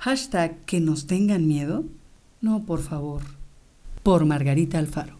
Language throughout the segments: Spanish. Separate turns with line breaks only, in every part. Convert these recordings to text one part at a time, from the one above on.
Hashtag que nos tengan miedo. No, por favor. Por Margarita Alfaro.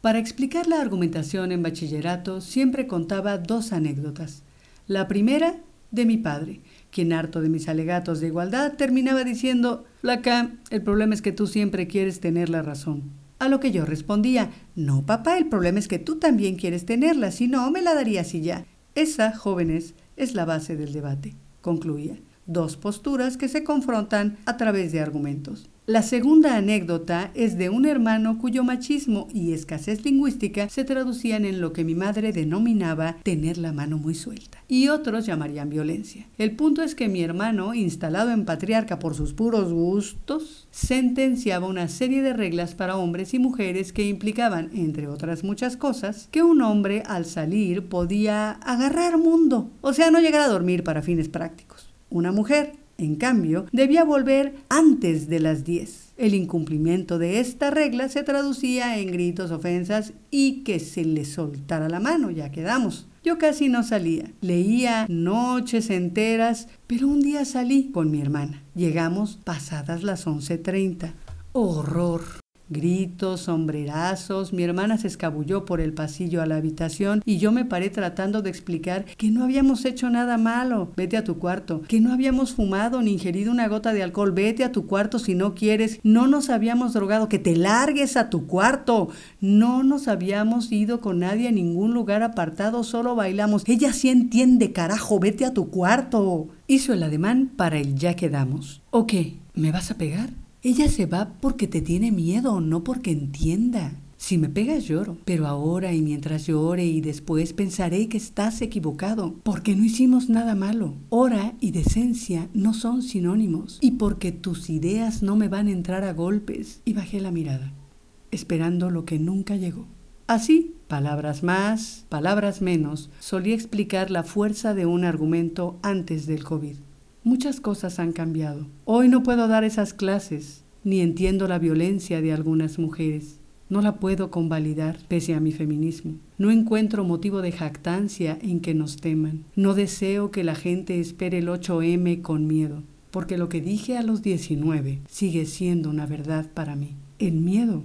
Para explicar la argumentación en bachillerato siempre contaba dos anécdotas. La primera de mi padre, quien harto de mis alegatos de igualdad terminaba diciendo, Flaca, el problema es que tú siempre quieres tener la razón. A lo que yo respondía, no, papá, el problema es que tú también quieres tenerla, si no, me la darías y ya. Esa, jóvenes, es la base del debate, concluía. Dos posturas que se confrontan a través de argumentos. La segunda anécdota es de un hermano cuyo machismo y escasez lingüística se traducían en lo que mi madre denominaba tener la mano muy suelta, y otros llamarían violencia. El punto es que mi hermano, instalado en patriarca por sus puros gustos, sentenciaba una serie de reglas para hombres y mujeres que implicaban, entre otras muchas cosas, que un hombre al salir podía agarrar mundo, o sea, no llegar a dormir para fines prácticos. Una mujer en cambio, debía volver antes de las 10. El incumplimiento de esta regla se traducía en gritos, ofensas y que se le soltara la mano, ya quedamos. Yo casi no salía, leía noches enteras, pero un día salí con mi hermana. Llegamos pasadas las 11.30. Horror. Gritos, sombrerazos, mi hermana se escabulló por el pasillo a la habitación y yo me paré tratando de explicar que no habíamos hecho nada malo, vete a tu cuarto, que no habíamos fumado ni ingerido una gota de alcohol, vete a tu cuarto si no quieres, no nos habíamos drogado, que te largues a tu cuarto, no nos habíamos ido con nadie a ningún lugar apartado, solo bailamos, ella sí entiende, carajo, vete a tu cuarto. Hizo el ademán para el ya quedamos. ¿O qué? ¿Me vas a pegar? Ella se va porque te tiene miedo, no porque entienda. Si me pegas lloro, pero ahora y mientras llore y después pensaré que estás equivocado, porque no hicimos nada malo. Hora y decencia no son sinónimos, y porque tus ideas no me van a entrar a golpes. Y bajé la mirada, esperando lo que nunca llegó. Así, palabras más, palabras menos, solía explicar la fuerza de un argumento antes del COVID. Muchas cosas han cambiado. Hoy no puedo dar esas clases, ni entiendo la violencia de algunas mujeres. No la puedo convalidar pese a mi feminismo. No encuentro motivo de jactancia en que nos teman. No deseo que la gente espere el 8M con miedo, porque lo que dije a los 19 sigue siendo una verdad para mí. El miedo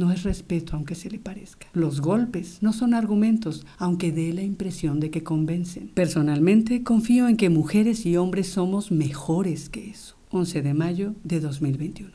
no es respeto aunque se le parezca. Los golpes no son argumentos, aunque dé la impresión de que convencen. Personalmente confío en que mujeres y hombres somos mejores que eso. 11 de mayo de 2021.